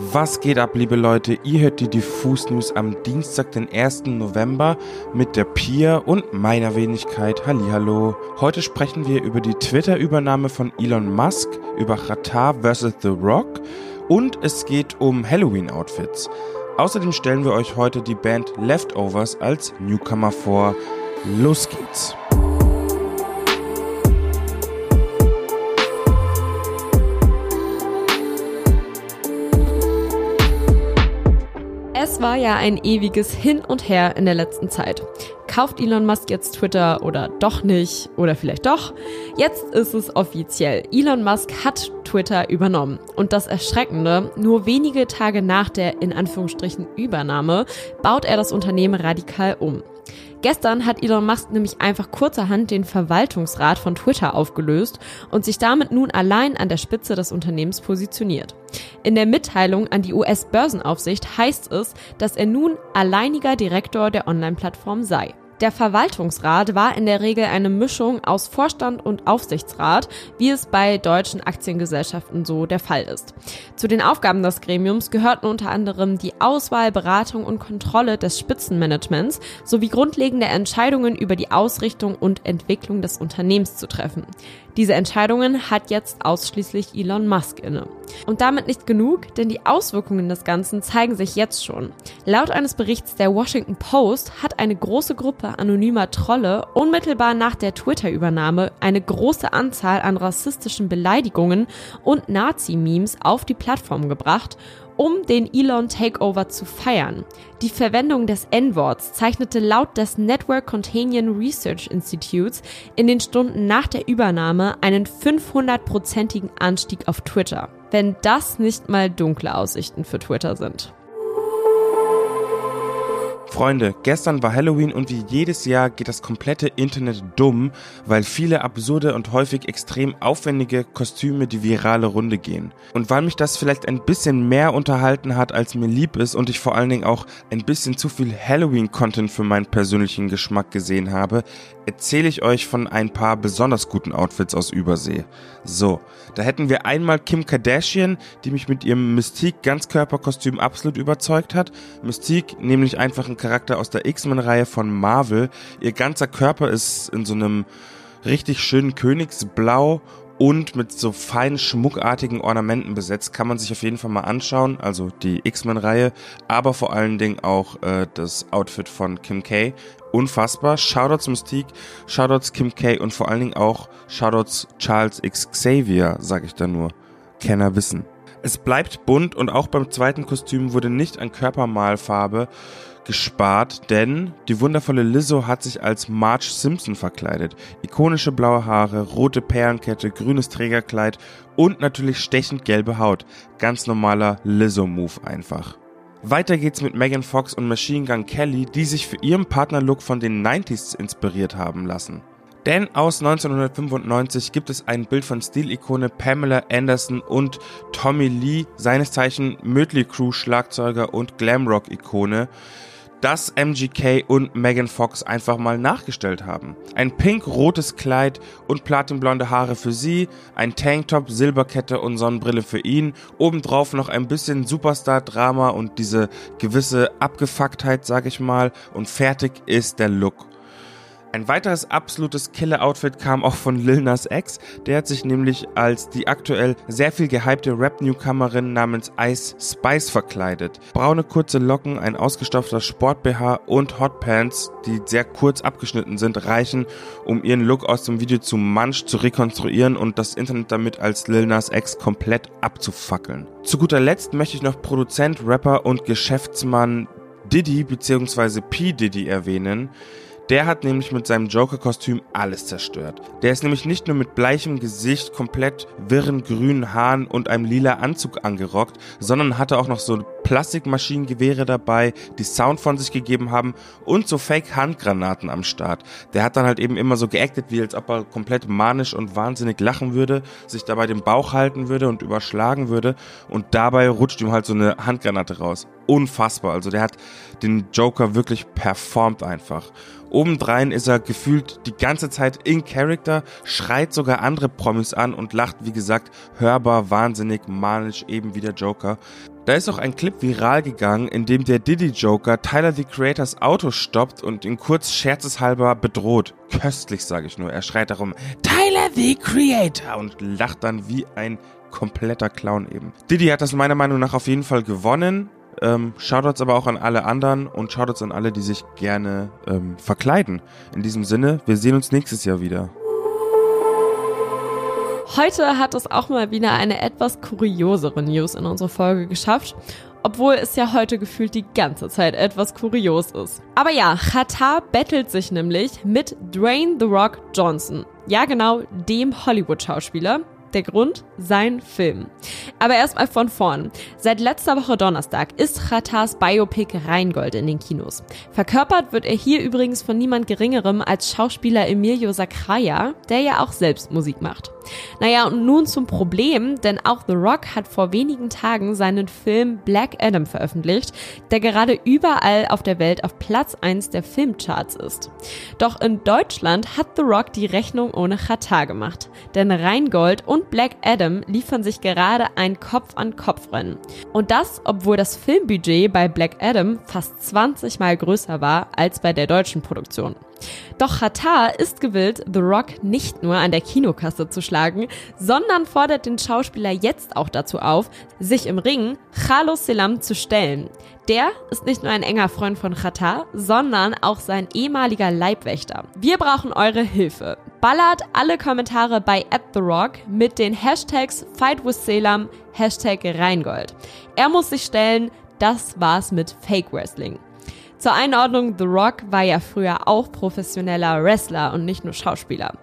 Was geht ab, liebe Leute? Ihr hört die Diffus News am Dienstag, den 1. November mit der Pia und meiner Wenigkeit. Hallihallo. Heute sprechen wir über die Twitter-Übernahme von Elon Musk, über Qatar vs. The Rock und es geht um Halloween-Outfits. Außerdem stellen wir euch heute die Band Leftovers als Newcomer vor. Los geht's. War ja ein ewiges Hin und Her in der letzten Zeit. Kauft Elon Musk jetzt Twitter oder doch nicht oder vielleicht doch? Jetzt ist es offiziell. Elon Musk hat Twitter übernommen. Und das Erschreckende, nur wenige Tage nach der in Anführungsstrichen Übernahme baut er das Unternehmen radikal um. Gestern hat Elon Musk nämlich einfach kurzerhand den Verwaltungsrat von Twitter aufgelöst und sich damit nun allein an der Spitze des Unternehmens positioniert. In der Mitteilung an die US-Börsenaufsicht heißt es, dass er nun alleiniger Direktor der Online-Plattform sei. Der Verwaltungsrat war in der Regel eine Mischung aus Vorstand und Aufsichtsrat, wie es bei deutschen Aktiengesellschaften so der Fall ist. Zu den Aufgaben des Gremiums gehörten unter anderem die Auswahl, Beratung und Kontrolle des Spitzenmanagements sowie grundlegende Entscheidungen über die Ausrichtung und Entwicklung des Unternehmens zu treffen. Diese Entscheidungen hat jetzt ausschließlich Elon Musk inne. Und damit nicht genug, denn die Auswirkungen des Ganzen zeigen sich jetzt schon. Laut eines Berichts der Washington Post hat eine große Gruppe anonymer Trolle unmittelbar nach der Twitter-Übernahme eine große Anzahl an rassistischen Beleidigungen und Nazi-Memes auf die Plattform gebracht um den Elon Takeover zu feiern. Die Verwendung des N-Worts zeichnete laut des Network Contagion Research Institutes in den Stunden nach der Übernahme einen 500-prozentigen Anstieg auf Twitter. Wenn das nicht mal dunkle Aussichten für Twitter sind. Freunde, gestern war Halloween und wie jedes Jahr geht das komplette Internet dumm, weil viele absurde und häufig extrem aufwendige Kostüme die virale Runde gehen. Und weil mich das vielleicht ein bisschen mehr unterhalten hat, als mir lieb ist und ich vor allen Dingen auch ein bisschen zu viel Halloween-Content für meinen persönlichen Geschmack gesehen habe, erzähle ich euch von ein paar besonders guten Outfits aus Übersee. So, da hätten wir einmal Kim Kardashian, die mich mit ihrem Mystique Ganzkörperkostüm absolut überzeugt hat. Mystique nämlich einfach ein Charakter aus der X-Men-Reihe von Marvel. Ihr ganzer Körper ist in so einem richtig schönen Königsblau und mit so feinen schmuckartigen Ornamenten besetzt. Kann man sich auf jeden Fall mal anschauen. Also die X-Men-Reihe, aber vor allen Dingen auch äh, das Outfit von Kim K. Unfassbar. Shoutouts Mystique, Shoutouts Kim K. und vor allen Dingen auch Shoutouts Charles X Xavier, sag ich da nur. Kenner wissen. Es bleibt bunt und auch beim zweiten Kostüm wurde nicht an Körpermalfarbe gespart, denn die wundervolle Lizzo hat sich als Marge Simpson verkleidet. Ikonische blaue Haare, rote Perlenkette, grünes Trägerkleid und natürlich stechend gelbe Haut. Ganz normaler Lizzo-Move einfach. Weiter geht's mit Megan Fox und Machine Gun Kelly, die sich für ihren Partnerlook von den 90s inspiriert haben lassen. Denn aus 1995 gibt es ein Bild von Stilikone Pamela Anderson und Tommy Lee, seines Zeichen Mötley Crew Schlagzeuger und Glamrock-Ikone, das MGK und Megan Fox einfach mal nachgestellt haben. Ein pink-rotes Kleid und platinblonde Haare für sie, ein Tanktop, Silberkette und Sonnenbrille für ihn, obendrauf noch ein bisschen Superstar-Drama und diese gewisse Abgefucktheit, sag ich mal, und fertig ist der Look. Ein weiteres absolutes Killer-Outfit kam auch von Lil Nas X. Der hat sich nämlich als die aktuell sehr viel gehypte Rap-Newcomerin namens Ice Spice verkleidet. Braune kurze Locken, ein ausgestopfter Sport-BH und Hotpants, die sehr kurz abgeschnitten sind, reichen, um ihren Look aus dem Video zu Munch zu rekonstruieren und das Internet damit als Lil Nas X komplett abzufackeln. Zu guter Letzt möchte ich noch Produzent, Rapper und Geschäftsmann Diddy bzw. P. Diddy erwähnen. Der hat nämlich mit seinem Joker-Kostüm alles zerstört. Der ist nämlich nicht nur mit bleichem Gesicht, komplett wirren grünen Haaren und einem lila Anzug angerockt, sondern hatte auch noch so Plastikmaschinengewehre dabei, die Sound von sich gegeben haben und so Fake-Handgranaten am Start. Der hat dann halt eben immer so geactet, wie als ob er komplett manisch und wahnsinnig lachen würde, sich dabei den Bauch halten würde und überschlagen würde und dabei rutscht ihm halt so eine Handgranate raus. Unfassbar. Also der hat den Joker wirklich performt einfach. Obendrein ist er gefühlt die ganze Zeit in Character, schreit sogar andere Promis an und lacht, wie gesagt, hörbar, wahnsinnig, manisch, eben wie der Joker. Da ist auch ein Clip viral gegangen, in dem der Diddy Joker Tyler the Creators Auto stoppt und ihn kurz scherzeshalber bedroht. Köstlich, sage ich nur. Er schreit darum, Tyler the Creator und lacht dann wie ein kompletter Clown eben. Diddy hat das meiner Meinung nach auf jeden Fall gewonnen. Ähm, Shoutouts aber auch an alle anderen und Shoutouts an alle, die sich gerne ähm, verkleiden. In diesem Sinne, wir sehen uns nächstes Jahr wieder. Heute hat es auch mal wieder eine etwas kuriosere News in unsere Folge geschafft, obwohl es ja heute gefühlt die ganze Zeit etwas kurios ist. Aber ja, Qatar bettelt sich nämlich mit Dwayne The Rock Johnson. Ja genau, dem Hollywood-Schauspieler, der Grund? Sein Film. Aber erstmal von vorn. Seit letzter Woche Donnerstag ist Khatars Biopic Rheingold in den Kinos. Verkörpert wird er hier übrigens von niemand Geringerem als Schauspieler Emilio Sacraia, der ja auch selbst Musik macht. Naja, und nun zum Problem, denn auch The Rock hat vor wenigen Tagen seinen Film Black Adam veröffentlicht, der gerade überall auf der Welt auf Platz 1 der Filmcharts ist. Doch in Deutschland hat The Rock die Rechnung ohne Qatar gemacht, denn Rheingold und Black Adam liefern sich gerade ein Kopf-an-Kopf-Rennen. Und das, obwohl das Filmbudget bei Black Adam fast 20 mal größer war als bei der deutschen Produktion. Doch Qatar ist gewillt, The Rock nicht nur an der Kinokasse zu schlagen, sondern fordert den Schauspieler jetzt auch dazu auf, sich im Ring Carlos Selam zu stellen. Der ist nicht nur ein enger Freund von Qatar, sondern auch sein ehemaliger Leibwächter. Wir brauchen eure Hilfe. Ballert alle Kommentare bei @therock mit den Hashtags FightWithSelam, Hashtag Rheingold. Er muss sich stellen, das war's mit Fake Wrestling. Zur Einordnung, The Rock war ja früher auch professioneller Wrestler und nicht nur Schauspieler.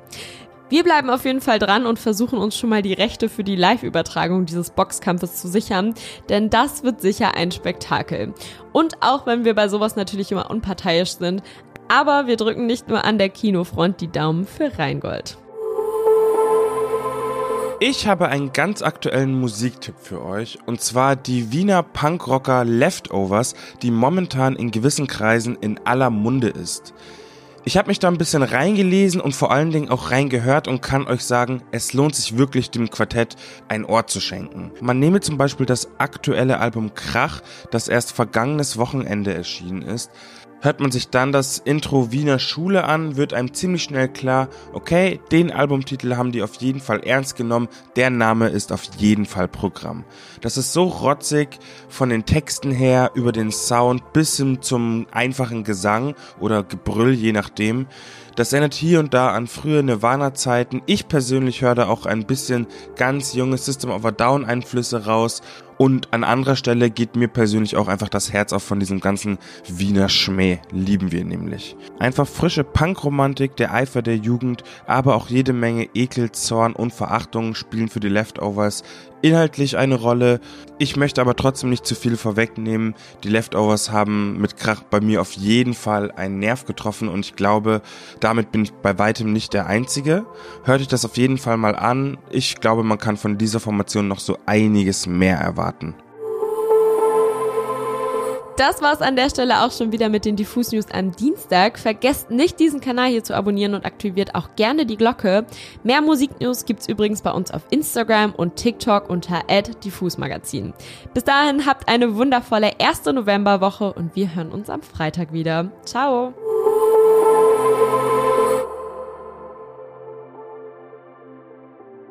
Wir bleiben auf jeden Fall dran und versuchen uns schon mal die Rechte für die Live-Übertragung dieses Boxkampfes zu sichern, denn das wird sicher ein Spektakel. Und auch wenn wir bei sowas natürlich immer unparteiisch sind, aber wir drücken nicht nur an der Kinofront die Daumen für Rheingold. Ich habe einen ganz aktuellen Musiktipp für euch und zwar die Wiener Punkrocker Leftovers, die momentan in gewissen Kreisen in aller Munde ist. Ich habe mich da ein bisschen reingelesen und vor allen Dingen auch reingehört und kann euch sagen, es lohnt sich wirklich dem Quartett ein Ohr zu schenken. Man nehme zum Beispiel das aktuelle Album Krach, das erst vergangenes Wochenende erschienen ist. Hört man sich dann das Intro Wiener Schule an, wird einem ziemlich schnell klar, okay, den Albumtitel haben die auf jeden Fall ernst genommen, der Name ist auf jeden Fall Programm. Das ist so rotzig von den Texten her, über den Sound bis hin zum einfachen Gesang oder Gebrüll, je nachdem. Das erinnert hier und da an frühe Nirvana-Zeiten. Ich persönlich höre da auch ein bisschen ganz junge System of a Down Einflüsse raus und an anderer Stelle geht mir persönlich auch einfach das Herz auf von diesem ganzen Wiener Schmäh. Lieben wir nämlich. Einfach frische Punkromantik, der Eifer der Jugend, aber auch jede Menge Ekel, Zorn und Verachtung spielen für die Leftovers inhaltlich eine Rolle. Ich möchte aber trotzdem nicht zu viel vorwegnehmen. Die Leftovers haben mit Krach bei mir auf jeden Fall einen Nerv getroffen und ich glaube, damit bin ich bei weitem nicht der Einzige. Hört euch das auf jeden Fall mal an. Ich glaube, man kann von dieser Formation noch so einiges mehr erwarten. Das war's an der Stelle auch schon wieder mit den Diffus News am Dienstag. Vergesst nicht, diesen Kanal hier zu abonnieren und aktiviert auch gerne die Glocke. Mehr Musiknews gibt's übrigens bei uns auf Instagram und TikTok unter @diffusmagazin. Bis dahin habt eine wundervolle erste Novemberwoche und wir hören uns am Freitag wieder. Ciao.